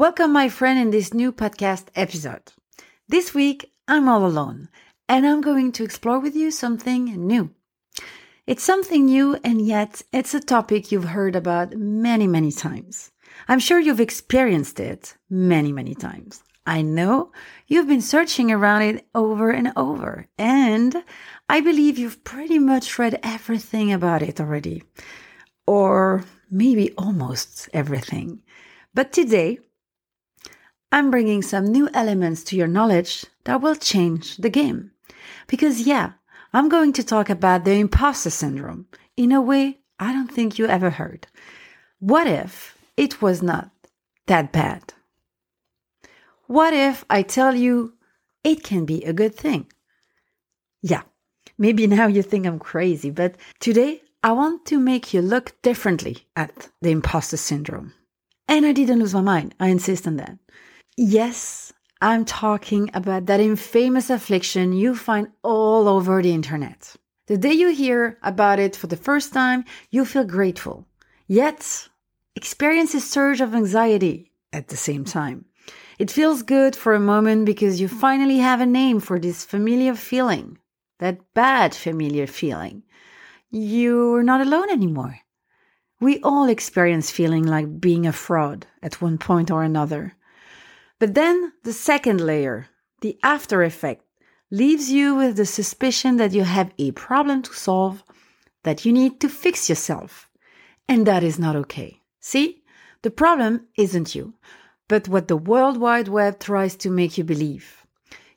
Welcome, my friend, in this new podcast episode. This week, I'm all alone, and I'm going to explore with you something new. It's something new, and yet it's a topic you've heard about many, many times. I'm sure you've experienced it many, many times. I know you've been searching around it over and over, and I believe you've pretty much read everything about it already, or maybe almost everything. But today, I'm bringing some new elements to your knowledge that will change the game. Because, yeah, I'm going to talk about the imposter syndrome in a way I don't think you ever heard. What if it was not that bad? What if I tell you it can be a good thing? Yeah, maybe now you think I'm crazy, but today I want to make you look differently at the imposter syndrome. And I didn't lose my mind, I insist on that. Yes, I'm talking about that infamous affliction you find all over the internet. The day you hear about it for the first time, you feel grateful, yet experience a surge of anxiety at the same time. It feels good for a moment because you finally have a name for this familiar feeling, that bad familiar feeling. You're not alone anymore. We all experience feeling like being a fraud at one point or another. But then the second layer, the after effect, leaves you with the suspicion that you have a problem to solve, that you need to fix yourself. And that is not okay. See, the problem isn't you, but what the World Wide Web tries to make you believe.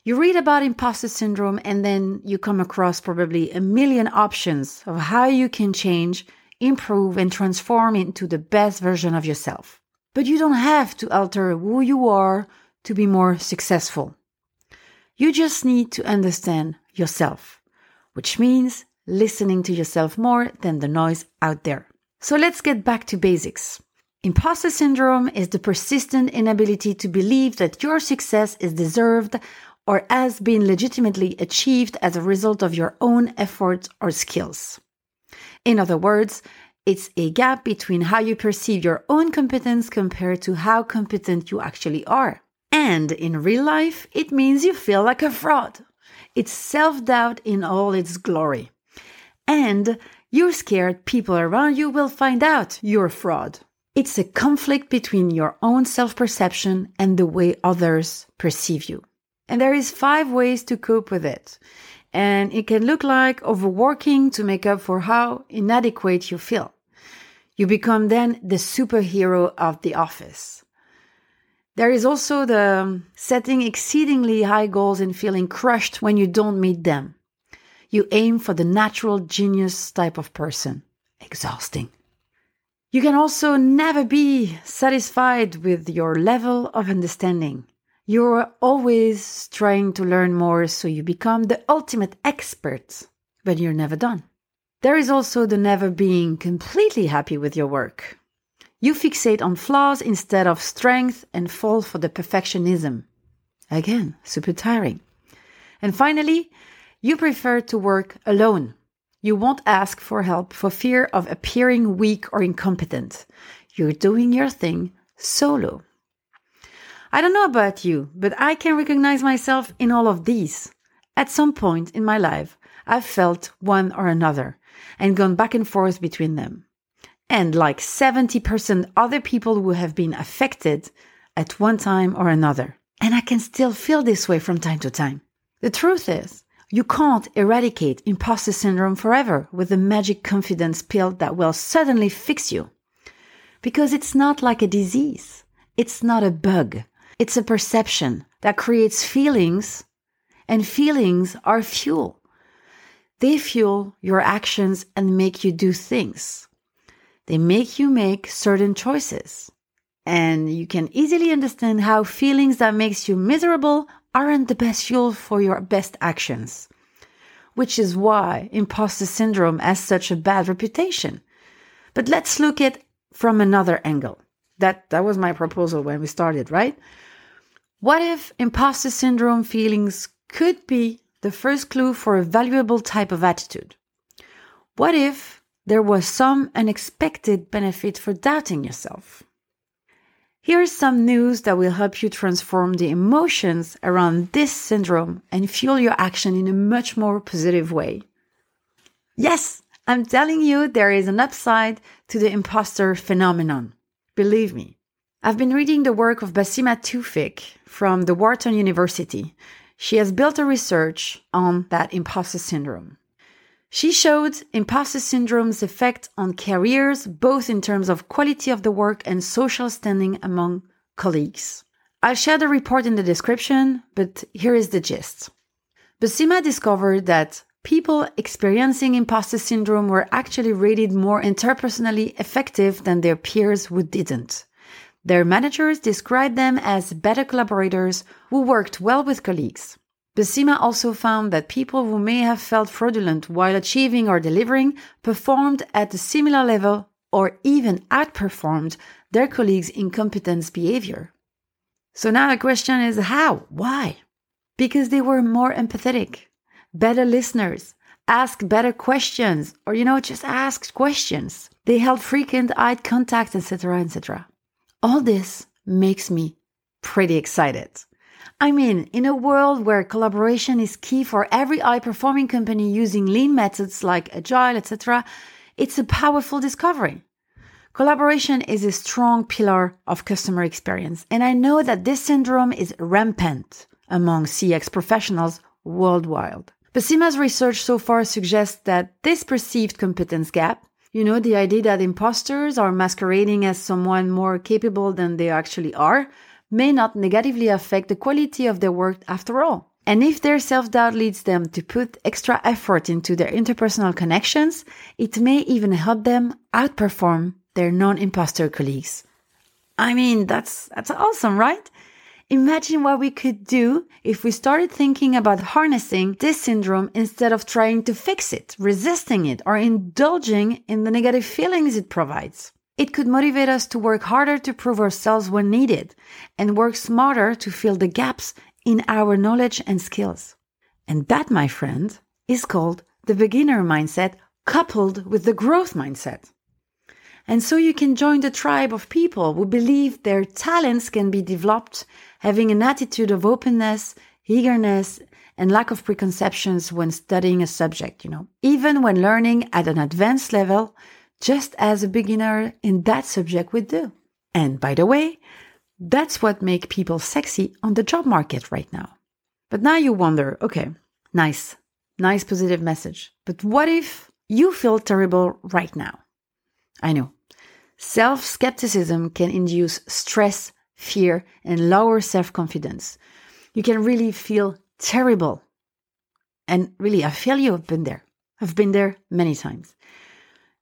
You read about imposter syndrome and then you come across probably a million options of how you can change, improve, and transform into the best version of yourself. But you don't have to alter who you are to be more successful. You just need to understand yourself, which means listening to yourself more than the noise out there. So let's get back to basics. Imposter syndrome is the persistent inability to believe that your success is deserved or has been legitimately achieved as a result of your own efforts or skills. In other words, it's a gap between how you perceive your own competence compared to how competent you actually are. And in real life, it means you feel like a fraud. It's self doubt in all its glory. And You're scared people around you will find out you're a fraud. It's a conflict between your own self perception and the way others perceive you. And there is five ways to cope with it. And it can look like overworking to make up for how inadequate you feel. You become then the superhero of the office. There is also the um, setting exceedingly high goals and feeling crushed when you don't meet them. You aim for the natural genius type of person. Exhausting. You can also never be satisfied with your level of understanding. You're always trying to learn more so you become the ultimate expert, but you're never done. There is also the never being completely happy with your work. You fixate on flaws instead of strength and fall for the perfectionism. Again, super tiring. And finally, you prefer to work alone. You won't ask for help for fear of appearing weak or incompetent. You're doing your thing solo. I don't know about you, but I can recognize myself in all of these. At some point in my life, I've felt one or another and gone back and forth between them. And like 70% other people who have been affected at one time or another. And I can still feel this way from time to time. The truth is, you can't eradicate imposter syndrome forever with a magic confidence pill that will suddenly fix you. Because it's not like a disease. It's not a bug. It's a perception that creates feelings and feelings are fuel. They fuel your actions and make you do things. They make you make certain choices. And you can easily understand how feelings that makes you miserable aren't the best fuel for your best actions. Which is why imposter syndrome has such a bad reputation. But let's look at from another angle. That that was my proposal when we started, right? What if imposter syndrome feelings could be the first clue for a valuable type of attitude. What if there was some unexpected benefit for doubting yourself? Here's some news that will help you transform the emotions around this syndrome and fuel your action in a much more positive way. Yes, I'm telling you, there is an upside to the imposter phenomenon. Believe me. I've been reading the work of Basima Tewfik from the Wharton University, she has built a research on that imposter syndrome. She showed imposter syndrome's effect on careers, both in terms of quality of the work and social standing among colleagues. I'll share the report in the description, but here is the gist. Basima discovered that people experiencing imposter syndrome were actually rated more interpersonally effective than their peers who didn't. Their managers described them as better collaborators who worked well with colleagues. Basima also found that people who may have felt fraudulent while achieving or delivering performed at a similar level or even outperformed their colleagues' incompetence behavior. So now the question is how? Why? Because they were more empathetic, better listeners, ask better questions, or you know, just ask questions. They held frequent eye contact, etc., etc. All this makes me pretty excited. I mean, in a world where collaboration is key for every high performing company using lean methods like agile, etc., it's a powerful discovery. Collaboration is a strong pillar of customer experience, and I know that this syndrome is rampant among CX professionals worldwide. Basima's research so far suggests that this perceived competence gap you know, the idea that imposters are masquerading as someone more capable than they actually are may not negatively affect the quality of their work after all. And if their self doubt leads them to put extra effort into their interpersonal connections, it may even help them outperform their non imposter colleagues. I mean, that's, that's awesome, right? Imagine what we could do if we started thinking about harnessing this syndrome instead of trying to fix it, resisting it, or indulging in the negative feelings it provides. It could motivate us to work harder to prove ourselves when needed and work smarter to fill the gaps in our knowledge and skills. And that, my friend, is called the beginner mindset coupled with the growth mindset. And so you can join the tribe of people who believe their talents can be developed, having an attitude of openness, eagerness, and lack of preconceptions when studying a subject, you know, even when learning at an advanced level, just as a beginner in that subject would do. And by the way, that's what makes people sexy on the job market right now. But now you wonder, okay, nice, nice positive message. But what if you feel terrible right now? I know. Self skepticism can induce stress, fear, and lower self confidence. You can really feel terrible. And really, I feel you have been there. I've been there many times.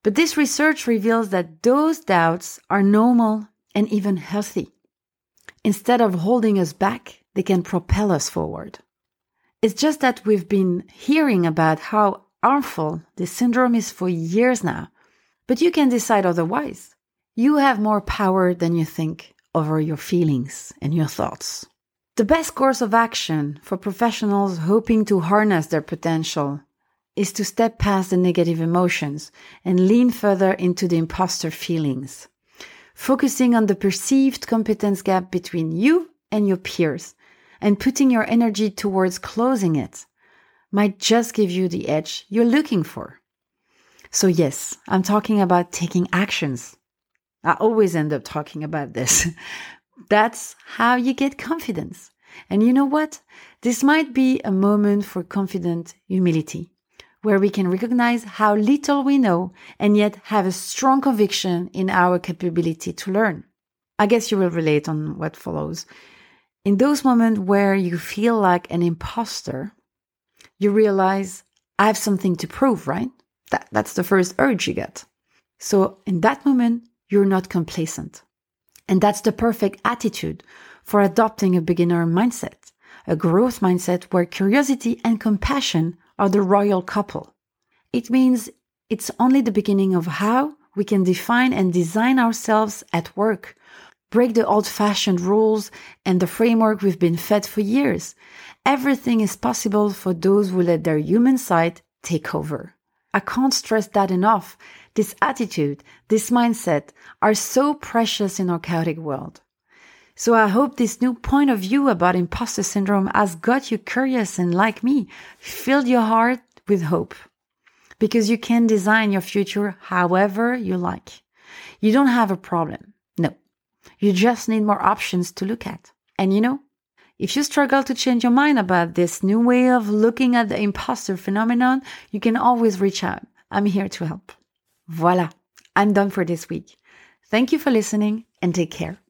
But this research reveals that those doubts are normal and even healthy. Instead of holding us back, they can propel us forward. It's just that we've been hearing about how harmful this syndrome is for years now. But you can decide otherwise. You have more power than you think over your feelings and your thoughts. The best course of action for professionals hoping to harness their potential is to step past the negative emotions and lean further into the imposter feelings, focusing on the perceived competence gap between you and your peers and putting your energy towards closing it might just give you the edge you're looking for. So, yes, I'm talking about taking actions. I always end up talking about this. That's how you get confidence. And you know what? This might be a moment for confident humility, where we can recognize how little we know and yet have a strong conviction in our capability to learn. I guess you will relate on what follows. In those moments where you feel like an imposter, you realize I have something to prove, right? That, that's the first urge you get. So in that moment, you're not complacent. And that's the perfect attitude for adopting a beginner mindset, a growth mindset where curiosity and compassion are the royal couple. It means it's only the beginning of how we can define and design ourselves at work, break the old fashioned rules and the framework we've been fed for years. Everything is possible for those who let their human side take over. I can't stress that enough. This attitude, this mindset are so precious in our chaotic world. So I hope this new point of view about imposter syndrome has got you curious and like me, filled your heart with hope. Because you can design your future however you like. You don't have a problem. No. You just need more options to look at. And you know, if you struggle to change your mind about this new way of looking at the imposter phenomenon, you can always reach out. I'm here to help. Voila. I'm done for this week. Thank you for listening and take care.